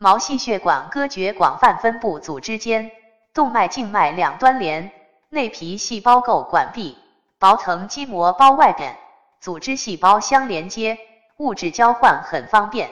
毛细血管割绝广泛分布组织间动脉静脉两端连内皮细胞构管壁薄层肌膜包外边组织细胞相连接物质交换很方便。